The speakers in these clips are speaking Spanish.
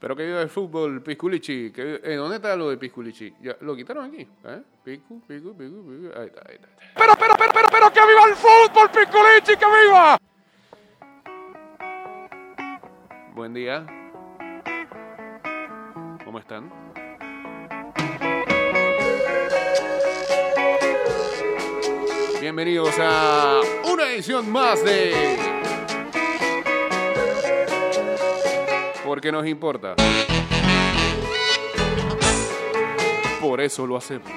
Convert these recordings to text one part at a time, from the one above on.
Pero que viva el fútbol, Pisculichi. Que eh, ¿Dónde está lo de Pisculichi? Ya, lo quitaron aquí. ¿eh? Picu, picu, picu, picu. Ahí está, ahí está. Pero, pero, pero, pero, pero, que viva el fútbol, Piccolichi, que viva. Buen día. ¿Cómo están? Bienvenidos a una edición más de... Porque nos importa. Por eso lo hacemos.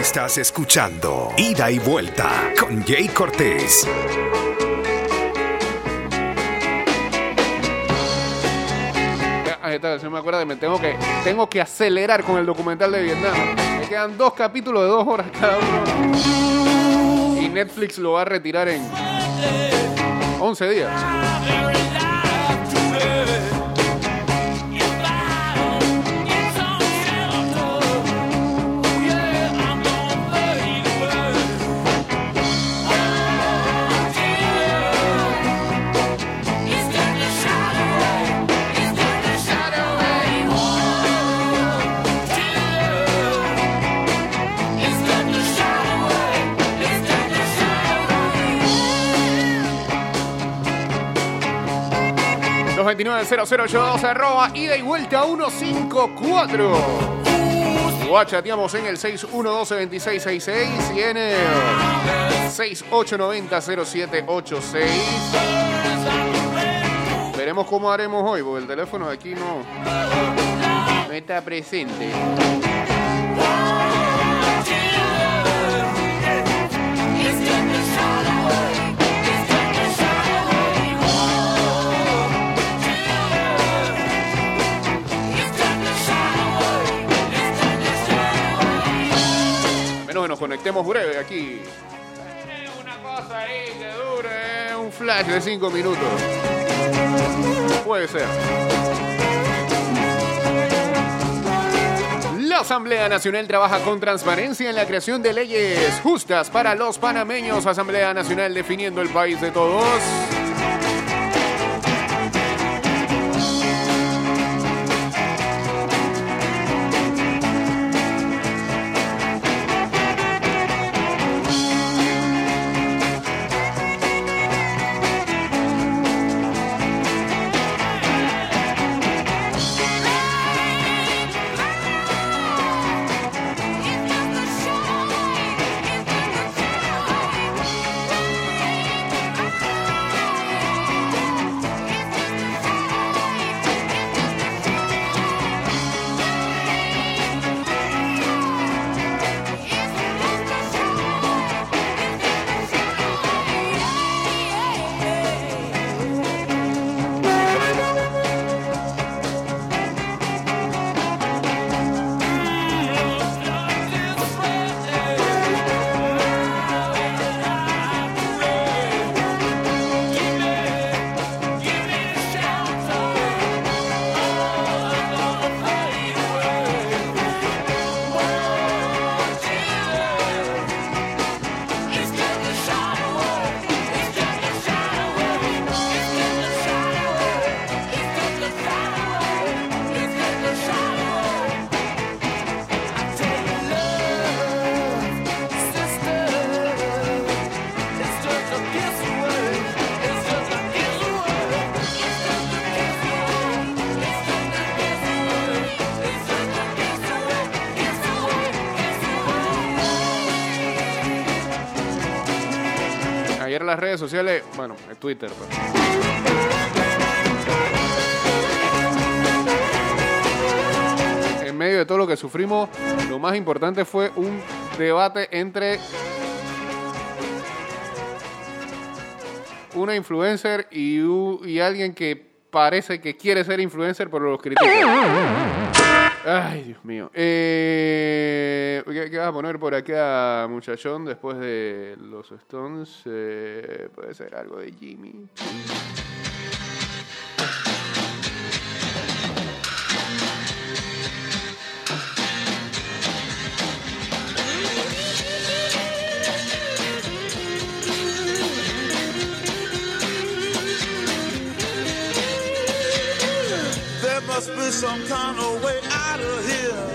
Estás escuchando Ida y Vuelta con Jay Cortés. Ah, esta se me acuerda que me tengo que, tengo que acelerar con el documental de Vietnam. Quedan dos capítulos de dos horas cada uno. Y Netflix lo va a retirar en 11 días. Los 290082 arroba ida y vuelta 154. O en el 612-2666 y en el 6890-0786. Veremos cómo haremos hoy, porque el teléfono de aquí no está presente. Menos que nos conectemos breve aquí. Una cosa ahí que dure un flash de 5 minutos. Puede ser. La Asamblea Nacional trabaja con transparencia en la creación de leyes justas para los panameños. Asamblea Nacional definiendo el país de todos. Las redes sociales, bueno, en Twitter. pues. En medio de todo lo que sufrimos, lo más importante fue un debate entre una influencer y, y alguien que parece que quiere ser influencer, pero los critica. Ay, Dios mío. Eh, ¿qué, qué vas a poner por acá, muchachón, después de los Stones? Eh, puede ser algo de Jimmy. Some kind of way out of here.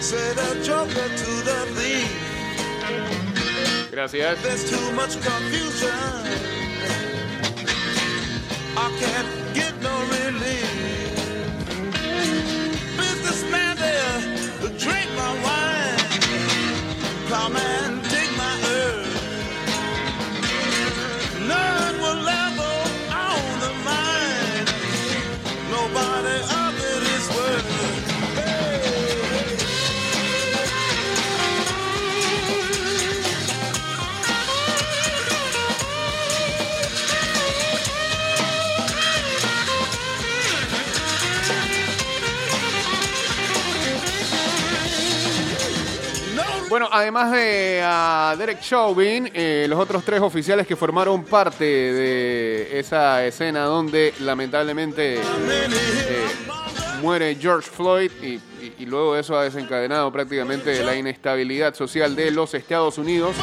Say the joker to the thief. Gracias. There's too much confusion. I can't get no relief. Businessman there, drink my wine. Plowman, además de a Derek Chauvin, eh, los otros tres oficiales que formaron parte de esa escena donde lamentablemente eh, muere George Floyd y, y- y luego eso ha desencadenado prácticamente la inestabilidad social de los Estados Unidos.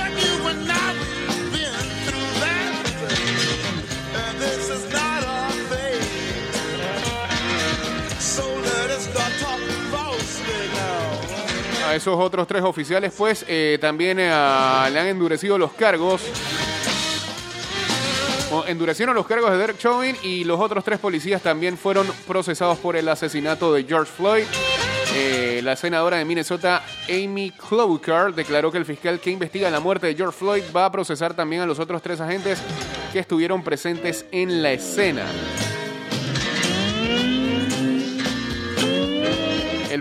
A esos otros tres oficiales, pues, eh, también eh, le han endurecido los cargos. Endurecieron los cargos de Derek Chauvin y los otros tres policías también fueron procesados por el asesinato de George Floyd. Eh, la senadora de Minnesota, Amy Klobuchar, declaró que el fiscal que investiga la muerte de George Floyd va a procesar también a los otros tres agentes que estuvieron presentes en la escena.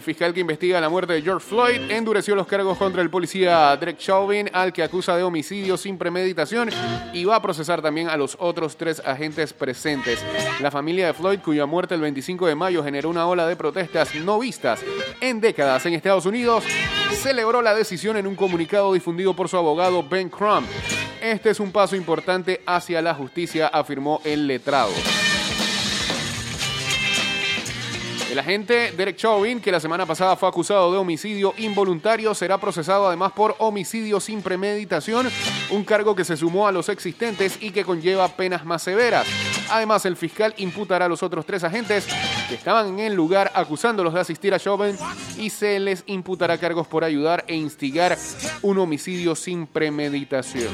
El fiscal que investiga la muerte de George Floyd endureció los cargos contra el policía Derek Chauvin, al que acusa de homicidio sin premeditación, y va a procesar también a los otros tres agentes presentes. La familia de Floyd, cuya muerte el 25 de mayo generó una ola de protestas no vistas en décadas en Estados Unidos, celebró la decisión en un comunicado difundido por su abogado Ben Crump. Este es un paso importante hacia la justicia, afirmó el letrado. El agente Derek Chauvin, que la semana pasada fue acusado de homicidio involuntario, será procesado además por homicidio sin premeditación, un cargo que se sumó a los existentes y que conlleva penas más severas. Además, el fiscal imputará a los otros tres agentes que estaban en el lugar acusándolos de asistir a Chauvin y se les imputará cargos por ayudar e instigar un homicidio sin premeditación.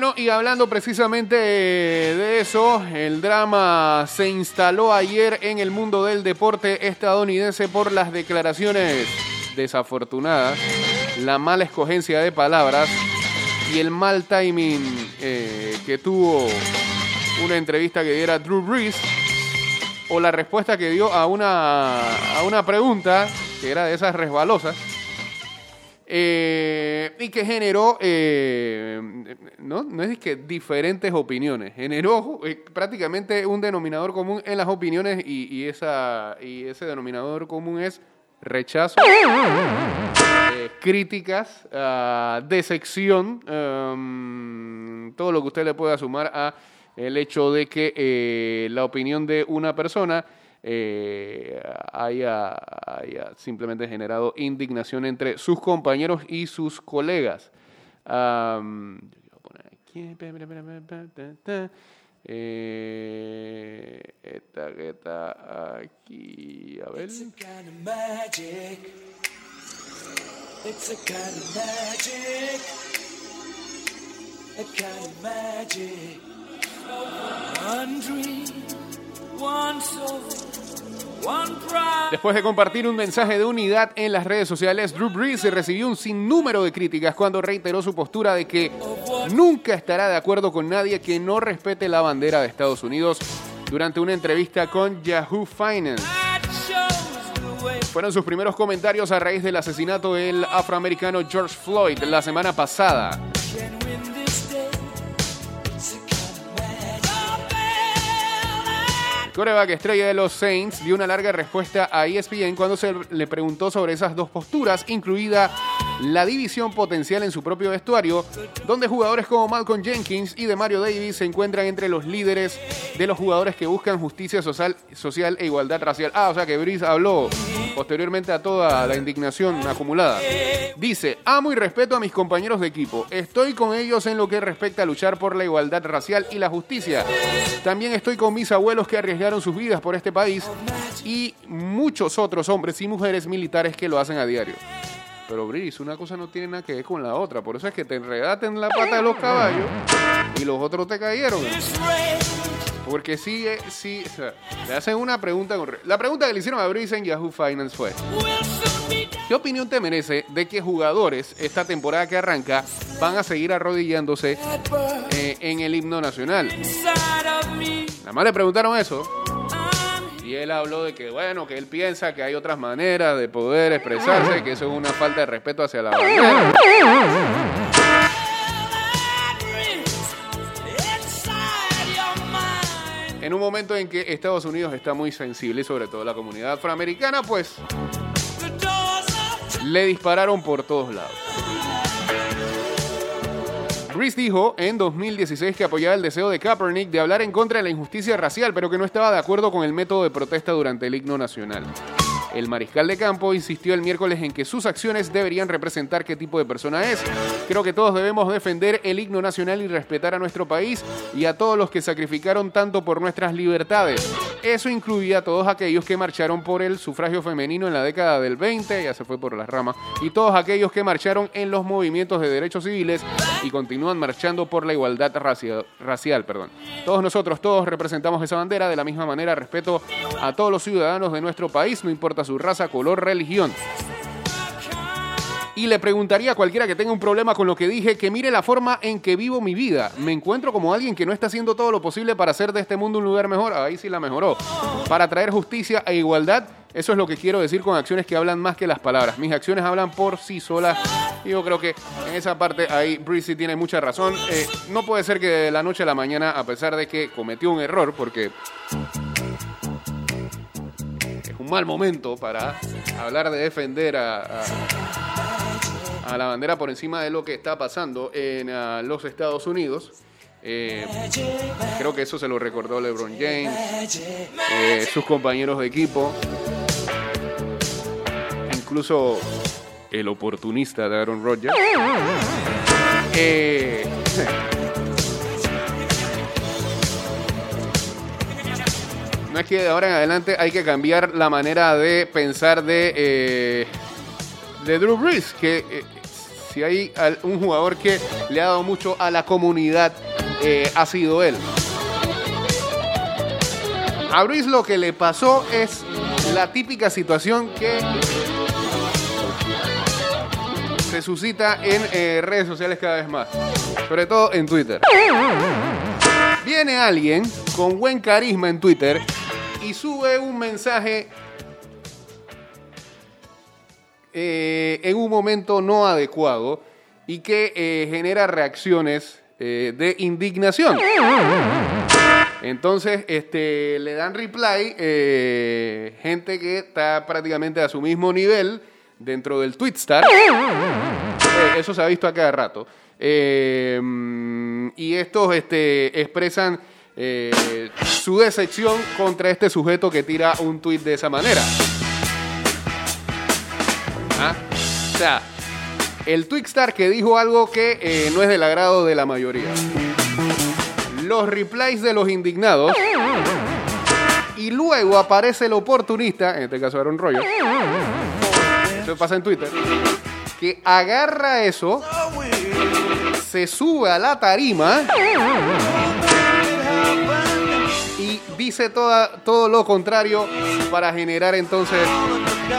Bueno, y hablando precisamente de eso, el drama se instaló ayer en el mundo del deporte estadounidense por las declaraciones desafortunadas, la mala escogencia de palabras y el mal timing eh, que tuvo una entrevista que diera Drew Brees o la respuesta que dio a una, a una pregunta que era de esas resbalosas. Eh, y que generó, eh, no, no es que diferentes opiniones, generó eh, prácticamente un denominador común en las opiniones y, y esa, y ese denominador común es rechazo, críticas, ah, decepción, um, todo lo que usted le pueda sumar a el hecho de que la opinión de una persona eh, haya, simplemente generado indignación entre sus compañeros y sus colegas. Quiero poner aquí, esta aquí, a ver. It's a kind of magic. Of. One dream. Después de compartir un mensaje de unidad en las redes sociales, Drew Brees recibió un sinnúmero de críticas cuando reiteró su postura de que nunca estará de acuerdo con nadie que no respete la bandera de Estados Unidos durante una entrevista con Yahoo Finance. Fueron sus primeros comentarios a raíz del asesinato del afroamericano George Floyd la semana pasada. Coreback estrella de los Saints, dio una larga respuesta a ESPN cuando se le preguntó sobre esas dos posturas, incluida la división potencial en su propio vestuario, donde jugadores como Malcolm Jenkins y de Mario Davis se encuentran entre los líderes de los jugadores que buscan justicia social, social e igualdad racial. Ah, o sea que Brice habló posteriormente a toda la indignación acumulada. Dice, amo y respeto a mis compañeros de equipo. Estoy con ellos en lo que respecta a luchar por la igualdad racial y la justicia. También estoy con mis abuelos que arriesgaron sus vidas por este país y muchos otros hombres y mujeres militares que lo hacen a diario. Pero Brice, una cosa no tiene nada que ver con la otra. Por eso es que te enredaste en la pata de los caballos y los otros te cayeron. Porque sí, eh, sí, o le hacen una pregunta con... La pregunta que le hicieron a Brice en Yahoo Finance fue... ¿Qué opinión te merece de que jugadores esta temporada que arranca van a seguir arrodillándose eh, en el himno nacional? Nada más le preguntaron eso. Y él habló de que, bueno, que él piensa que hay otras maneras de poder expresarse, que eso es una falta de respeto hacia la bandera. En un momento en que Estados Unidos está muy sensible, sobre todo la comunidad afroamericana, pues le dispararon por todos lados. Brice dijo en 2016 que apoyaba el deseo de Kaepernick de hablar en contra de la injusticia racial, pero que no estaba de acuerdo con el método de protesta durante el himno nacional. El mariscal de campo insistió el miércoles en que sus acciones deberían representar qué tipo de persona es. Creo que todos debemos defender el himno nacional y respetar a nuestro país y a todos los que sacrificaron tanto por nuestras libertades. Eso incluía a todos aquellos que marcharon por el sufragio femenino en la década del 20, ya se fue por las ramas, y todos aquellos que marcharon en los movimientos de derechos civiles y continúan marchando por la igualdad racial. Todos nosotros, todos representamos esa bandera de la misma manera. Respeto a todos los ciudadanos de nuestro país, no importa su raza, color, religión. Y le preguntaría a cualquiera que tenga un problema con lo que dije que mire la forma en que vivo mi vida. Me encuentro como alguien que no está haciendo todo lo posible para hacer de este mundo un lugar mejor. Ahí sí la mejoró. Para traer justicia e igualdad. Eso es lo que quiero decir con acciones que hablan más que las palabras. Mis acciones hablan por sí solas. Y yo creo que en esa parte ahí Breezy tiene mucha razón. Eh, no puede ser que de la noche a la mañana, a pesar de que cometió un error, porque mal momento para hablar de defender a, a- a la bandera por encima de lo que está pasando en ah, los Estados Unidos. Eh, creo que eso se lo recordó LeBron James, eh, sus compañeros de equipo, incluso el oportunista de Aaron Rodgers. Eh, es que de ahora en adelante hay que cambiar la manera de pensar de, eh, de Drew Brees, que eh, si hay un jugador que le ha dado mucho a la comunidad, eh, ha sido él. A Brees lo que le pasó es la típica situación que se suscita en redes sociales cada vez más, sobre todo en Twitter. Viene alguien con buen carisma en Twitter y sube un mensaje eh, en un momento no adecuado y que eh, genera reacciones eh, de indignación. Entonces, este, le dan reply gente que está prácticamente a su mismo nivel dentro del Twitstar. Eso se ha visto a cada rato. Y estos este, expresan su decepción contra este sujeto que tira un tweet de esa manera. ¿Ah? O sea, el Twitstar que dijo algo que eh, no es del agrado de la mayoría. Los replies de los indignados. Y luego aparece el oportunista, en este caso Aaron Rodgers. Eso pasa en Twitter. Que agarra eso, se sube a la tarima dice toda, todo lo contrario para generar entonces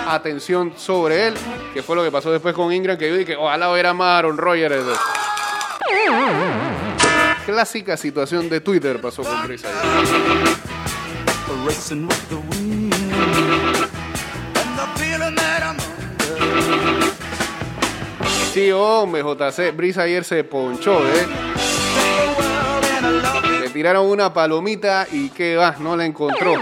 atención sobre él, que fue lo que pasó después con Ingram, que yo dije, ojalá hubiera más Aaron Rodgers. Clásica situación de Twitter pasó con Chris. Sí, hombre, JC. Brisa ayer se ponchó, ¿eh? Le tiraron una palomita y que va, no la encontró.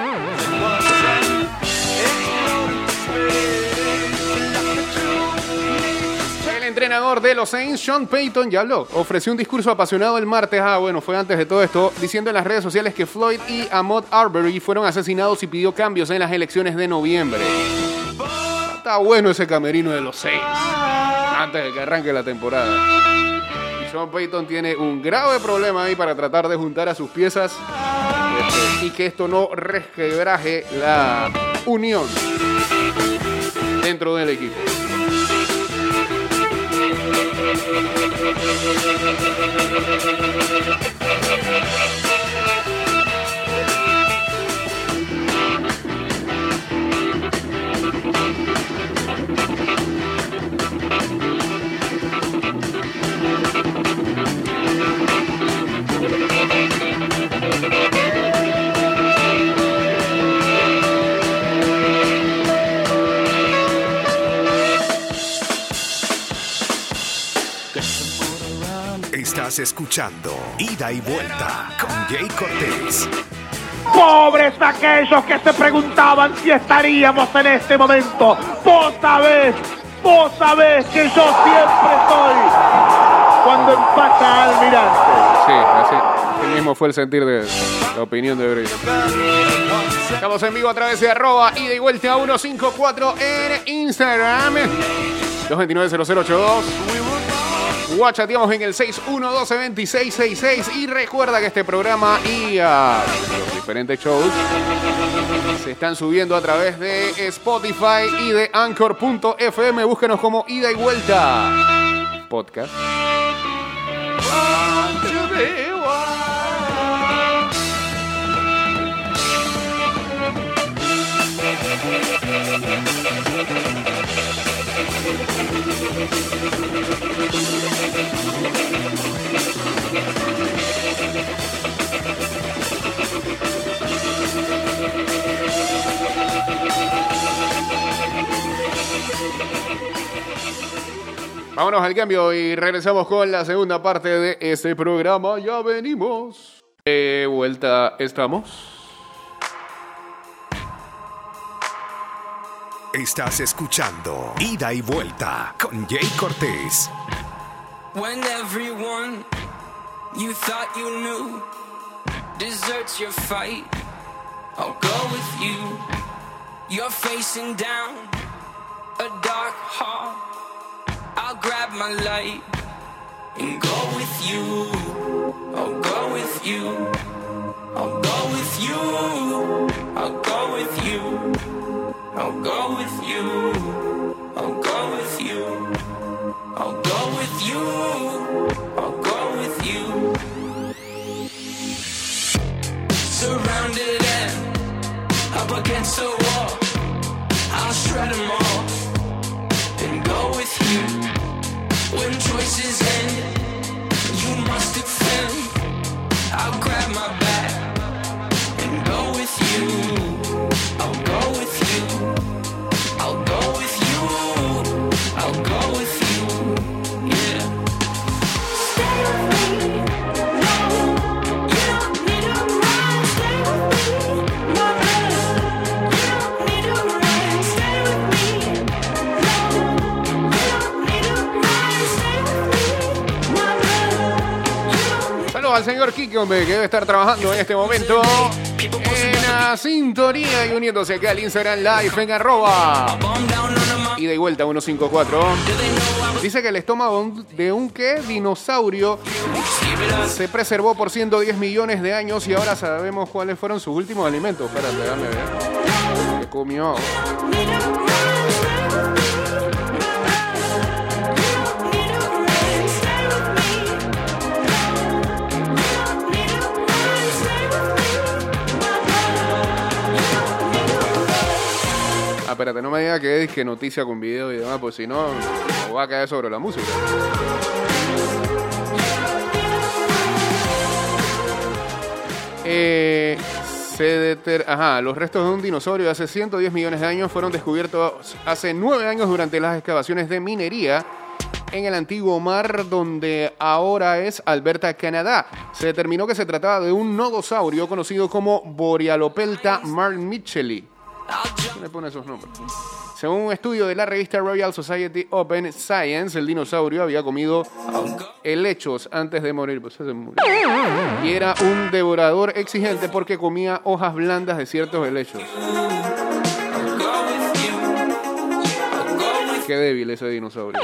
El entrenador de los Saints, Sean Payton, ya habló. Ofreció un discurso apasionado el martes. Ah, bueno, fue antes de todo esto, diciendo en las redes sociales que Floyd y Ahmad Arbery fueron asesinados y pidió cambios en las elecciones de noviembre. Está bueno ese camerino de los Saints. Antes de que arranque la temporada. Sean Payton tiene un grave problema ahí para tratar de juntar a sus piezas y que esto no resquebraje la unión dentro del equipo. Estás escuchando Ida y Vuelta con Jay Cortés. Pobres aquellos que se preguntaban si estaríamos en este momento. Vos sabés, vos sabés que yo siempre estoy cuando empata Almirante. Sí, así, así mismo fue el sentir de la opinión de Brady. Estamos en vivo a través de arroba ida y vuelta 154 en Instagram. 229-0082. Guachateamos en el 612-2666. Y recuerda que este programa y ah, los diferentes shows se están subiendo a través de Spotify y de Anchor.fm. Búsquenos como ida y vuelta podcast. Vámonos al cambio y regresamos con la segunda parte de este programa. Ya venimos. De vuelta estamos. Estás escuchando Ida y Vuelta con Jay Cortés. When everyone you thought you knew deserts your fight, I'll go with you. You're facing down a dark hall. Grab my light and go with you. I'll go with you. I'll go with you. I'll go with you. I'll go with you. I'll go with you. I'll go with you. I'll go with you. Surrounded and up against the wall. I'll shred them all When choices end, you must defend. I'll grab my back que debe estar trabajando en este momento en la sintonía y uniéndose acá al Instagram Live en arroba y vuelta 154. Dice que el estómago de un ¿qué? dinosaurio se preservó por 110 millones de años y ahora sabemos cuáles fueron sus últimos alimentos. Espérate, déjame ver. ¿Qué comió? Espérate, no me diga que es que noticia con video y demás, pues si no, me va a caer sobre la música. Eh, se deter- Ajá, los restos de un dinosaurio de hace 110 millones de años fueron descubiertos hace 9 años durante las excavaciones de minería en el antiguo mar donde ahora es Alberta, Canadá. Se determinó que se trataba de un nodosaurio conocido como Borealopelta marmicheli. ¿Quién le pone esos nombres? Según un estudio de la revista Royal Society Open Science, el dinosaurio había comido helechos antes de morir. Pues se murió. Y era un devorador exigente porque comía hojas blandas de ciertos helechos. Qué débil ese dinosaurio.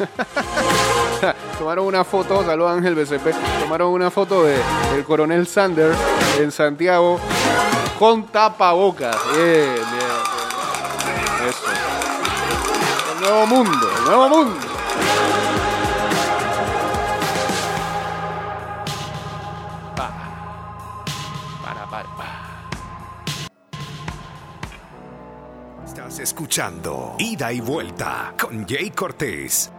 Tomaron una foto, saludos Ángel BCP, tomaron una foto de el coronel Sanders en Santiago con tapabocas. Bien, bien. Eso. El nuevo mundo, el nuevo mundo. Escuchando Ida y Vuelta con Jay Cortés.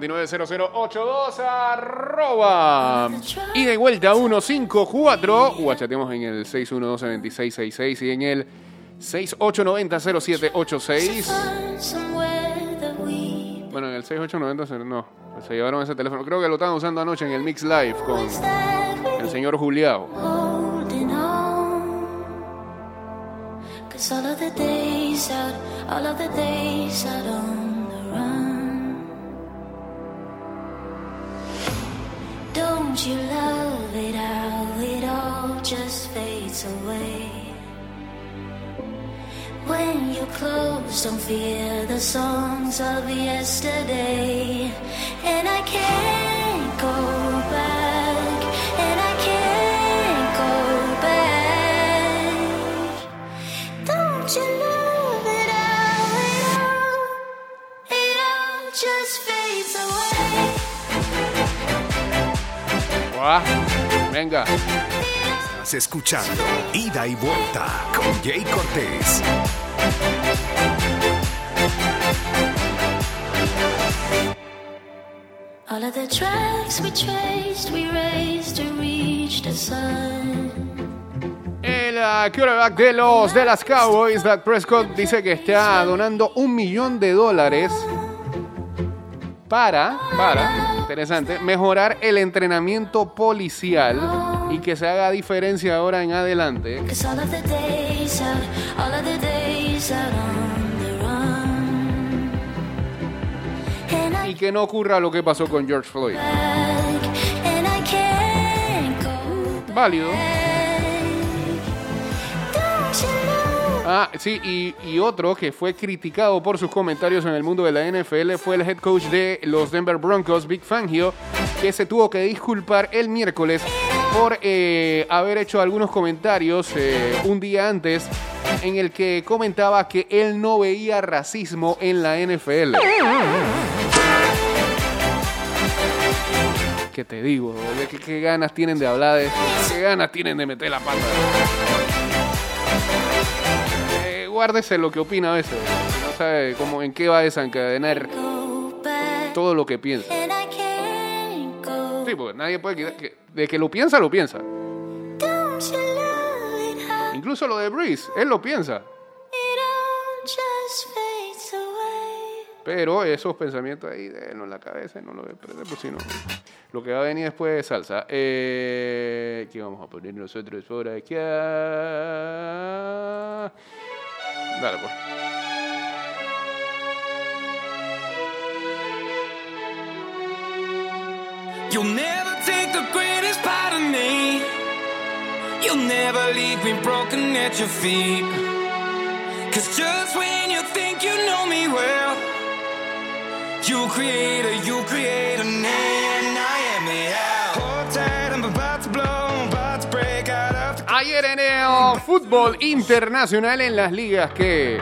229-0082 arroba. Y de vuelta 154 guachateamos en el 612-2666 y en el 6890-0786 bueno en el 6890 no se llevaron ese teléfono. Creo que lo estaban usando anoche en el Mix Live con el señor Juliao. All. Don't you love it how it all just fades away? When you close, don't fear the songs of yesterday. And I can't go Guau. venga Estás escuchando Ida y Vuelta con Jay Cortés. All of the tracks we traced, we raced to reach the sun. El uh, quarterback de los de las Cowboys, Dak Prescott, dice que está donando un millón de dólares para, para, interesante, mejorar el entrenamiento policial y que se haga diferencia ahora en adelante. Y que no ocurra lo que pasó con George Floyd. Válido. Ah, sí, y, otro que fue criticado por sus comentarios en el mundo de la NFL fue el head coach de los Denver Broncos, Big Fangio, que se tuvo que disculpar el miércoles por eh, haber hecho algunos comentarios eh, un día antes en el que comentaba que él no veía racismo en la NFL. ¿Qué te digo? ¿Qué, qué ganas tienen de hablar de esto? ¿Qué ganas tienen de meter la pata? Guárdese lo que opina a veces. No sabe cómo, en qué va a desencadenar todo lo que piensa. Sí, porque nadie puede quitar que de que lo piensa, lo piensa. Incluso lo de Breeze, él lo piensa. Pero esos pensamientos ahí él en la cabeza no lo perder, pues si no. Lo que va a venir después es salsa. Eh, ¿Qué vamos a poner nosotros por aquí? Dale, pues. You'll never take the greatest part of me. You'll never leave me broken at your feet. Cause just when you think you know me well, you create a, you create a name. I am it. Ayer en el fútbol internacional en las ligas que eh,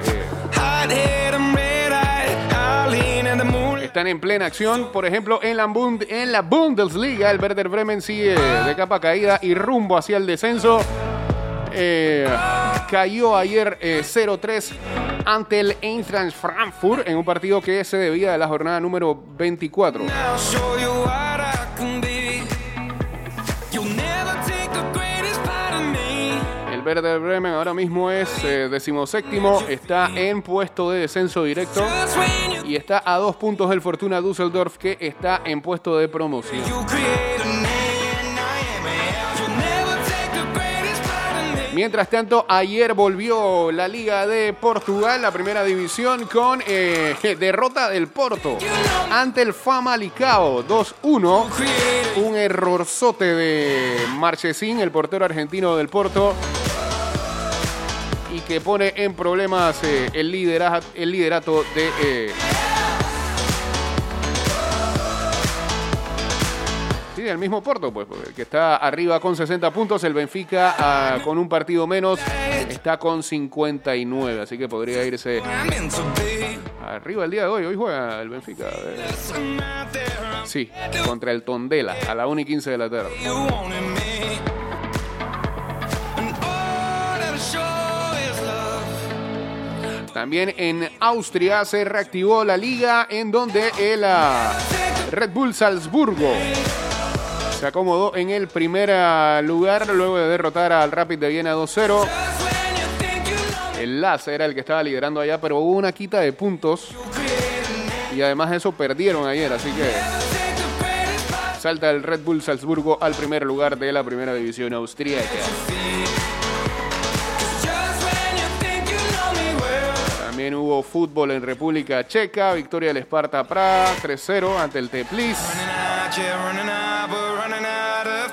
están en plena acción. Por ejemplo, en la, Bund- en la Bundesliga, el Werder Bremen sigue de capa caída y rumbo hacia el descenso. Eh, cayó ayer eh, 0-3 ante el Eintracht Frankfurt en un partido que se debía de la jornada número 24. Werder Bremen ahora mismo es eh, decimoséptimo, está en puesto de descenso directo y está a dos puntos del Fortuna Düsseldorf que está en puesto de promoción. Mientras tanto, ayer volvió la Liga de Portugal, la primera división, con eh, derrota del Porto ante el Famalicao 2-1. Un errorzote de Marchesín, el portero argentino del Porto, y que pone en problemas eh, el, liderato, el liderato de. eh, Sí, el mismo Porto, pues, que está arriba con 60 puntos. El Benfica, ah, con un partido menos, está con 59. Así que podría irse arriba el día de hoy. Hoy juega el Benfica. Sí, contra el Tondela, a la 1 y 15 de la tarde. También en Austria se reactivó la liga en donde el ah, Red Bull Salzburgo se acomodó en el primer ah, lugar luego de derrotar al Rapid de Viena 2-0. Just when you think you love me, El Laza era el que estaba liderando allá, pero hubo una quita de puntos y además de eso perdieron ayer, así que salta el Red Bull Salzburgo al primer lugar de la primera división austríaca. Hubo fútbol en República Checa, victoria del Sparta Praga 3-0 ante el Teplis.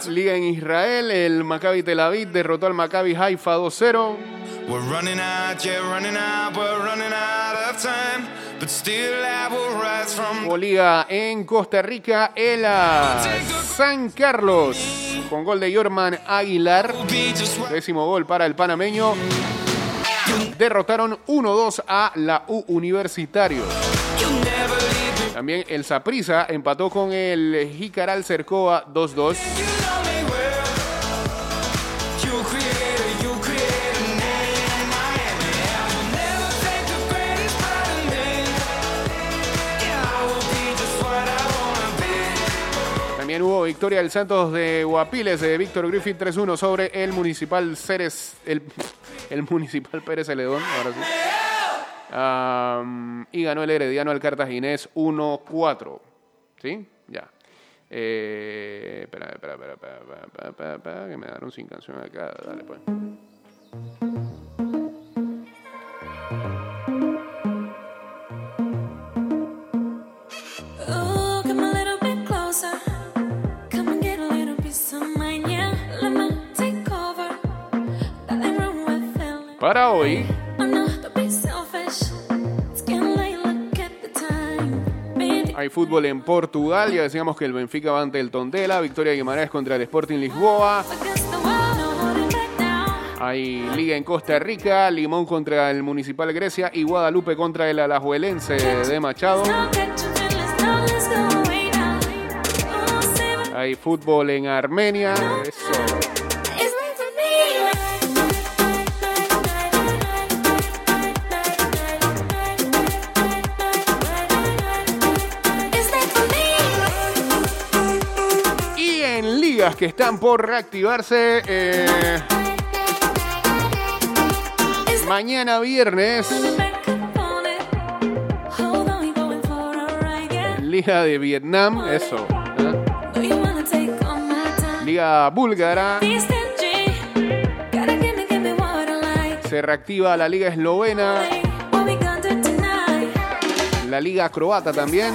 Liga en Israel, el Maccabi Tel Aviv derrotó al Maccabi Haifa 2-0. O Liga en Costa Rica, el San Carlos con gol de Jorman Aguilar. Décimo gol para el panameño. Derrotaron 1-2 a la U Universitario. También el Saprissa empató con el Jicaral Cercoa 2-2. victoria del Santos de Guapiles de Víctor Griffin 3-1 sobre el Municipal Ceres, el, el Municipal Pérez Celedón, ahora sí. Um, y ganó el Herediano al Cartaginés 1-4. ¿Sí? Ya. Eh, espera, espera, espera, espera, espera, espera, espera, que me daron sin canción acá. Dale, pues. Time. Baby, hay fútbol en Portugal. Ya decíamos que el Benfica va ante el Tondela. Victoria de Guimarães contra el Sporting Lisboa. Hay liga en Costa Rica, Limón contra el Municipal Grecia y Guadalupe contra el Alajuelense de Machado. Hay fútbol en Armenia. Eso. que están por reactivarse. Eh, mañana viernes. Liga de Vietnam, eso. ¿eh? Liga búlgara. Se reactiva la Liga eslovena. La Liga croata también.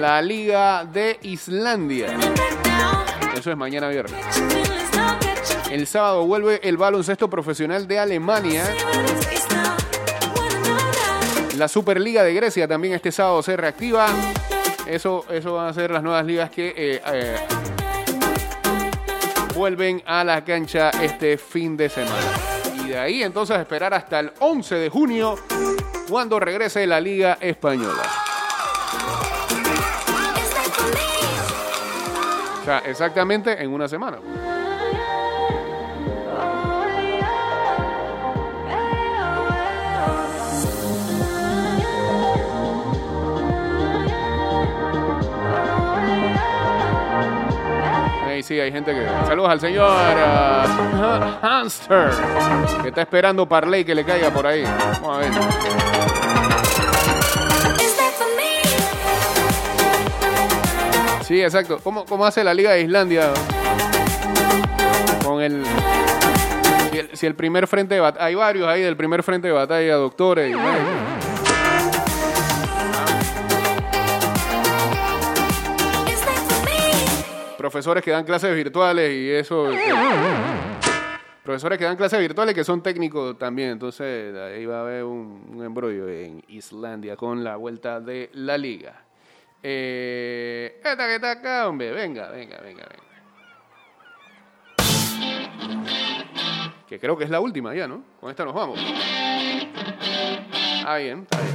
La Liga de Islandia. Eso es mañana viernes. El sábado vuelve el baloncesto profesional de Alemania. La Superliga de Grecia también este sábado se reactiva. Eso, eso van a ser las nuevas ligas que eh, eh, vuelven a la cancha este fin de semana. Y de ahí entonces esperar hasta el 11 de junio cuando regrese la Liga Española. Exactamente en una semana. Ahí sí, hay gente que. Saludos al señor ah, Hamster, que está esperando Parley que le caiga por ahí. Vamos a ver. Sí, exacto. ¿Cómo, cómo hace la Liga de Islandia? Con el. Si el, primer frente de batalla. Hay varios ahí del primer frente de batalla, doctores. y- profesores que dan clases virtuales y eso. profesores que dan clases virtuales que son técnicos también. Entonces ahí va a haber un embrollo en Islandia con la vuelta de la liga. Eh, esta que está acá, hombre. Venga, venga, venga, venga. Que creo que es la última ya, ¿no? Con esta nos vamos. Ah, bien, está bien.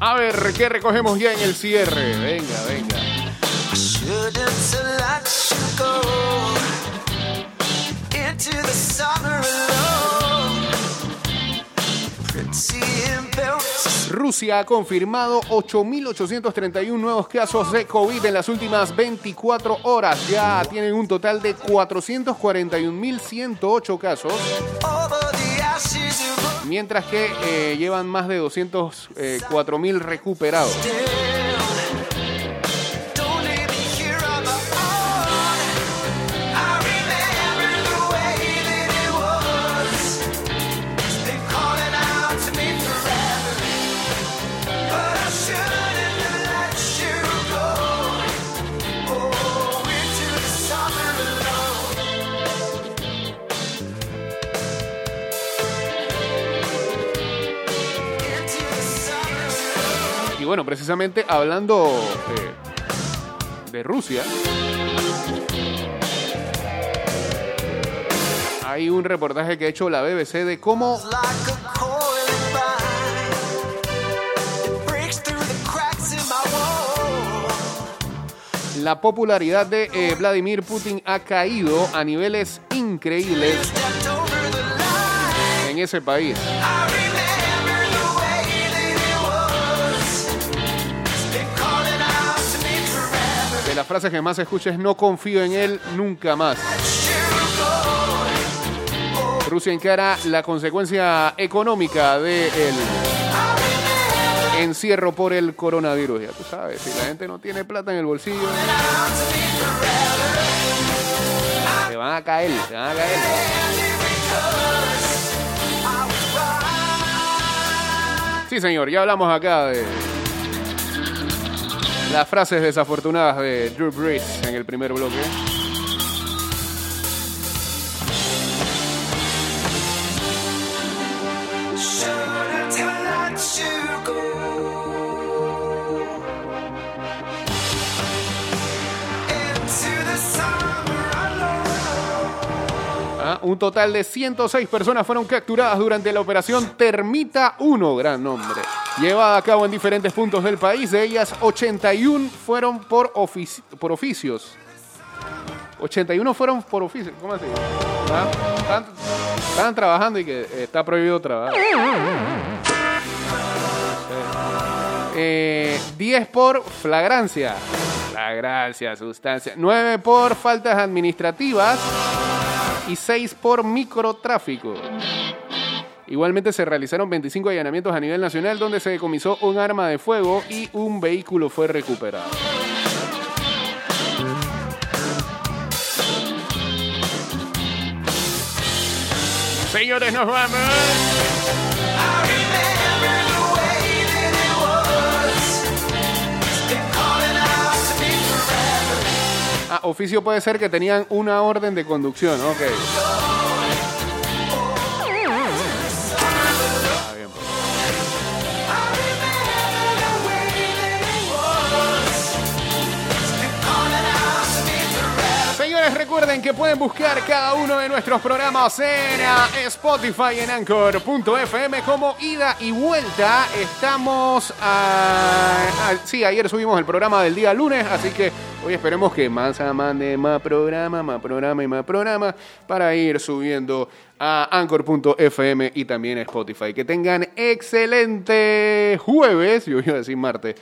A ver, ¿qué recogemos ya en el cierre? Venga, venga. Rusia ha confirmado 8.831 nuevos casos de COVID en las últimas 24 horas. Ya tienen un total de 441.108 casos, mientras que eh, llevan más de 204.000 recuperados. Bueno, precisamente hablando eh, de Rusia, hay un reportaje que ha hecho la BBC de cómo la popularidad de eh, Vladimir Putin ha caído a niveles increíbles en ese país. Las frases que más se escucha es no confío en él nunca más. Rusia encara la consecuencia económica del encierro por el coronavirus. Ya tú sabes, si la gente no tiene plata en el bolsillo, se van a caer, se van a caer. Sí, señor, ya hablamos acá de las frases desafortunadas de Drew Brees en el primer bloque. Ah, Un total de 106 personas fueron capturadas durante la operación Termita 1, gran nombre, llevada a cabo en diferentes puntos del país. De ellas, 81 fueron por, ofici- por oficios. 81 fueron por oficios. ¿Cómo así? Ah, Estaban, estaban trabajando y que está prohibido trabajar. Eh, 10 por flagrancia. Flagrancia, sustancia. 9 por faltas administrativas y 6 por microtráfico. Igualmente se realizaron 25 allanamientos a nivel nacional donde se decomisó un arma de fuego y un vehículo fue recuperado. Señores, nos vamos. Ah, oficio puede ser que tenían una orden de conducción, ok. Recuerden que pueden buscar cada uno de nuestros programas en ah, Spotify, en Anchor.fm como ida y vuelta. Estamos a, a- Sí, ayer subimos el programa del día lunes, así que hoy esperemos que más mande más programa, más programa y más programa para ir subiendo a Anchor.fm y también a Spotify. Que tengan excelente jueves, yo iba a decir martes,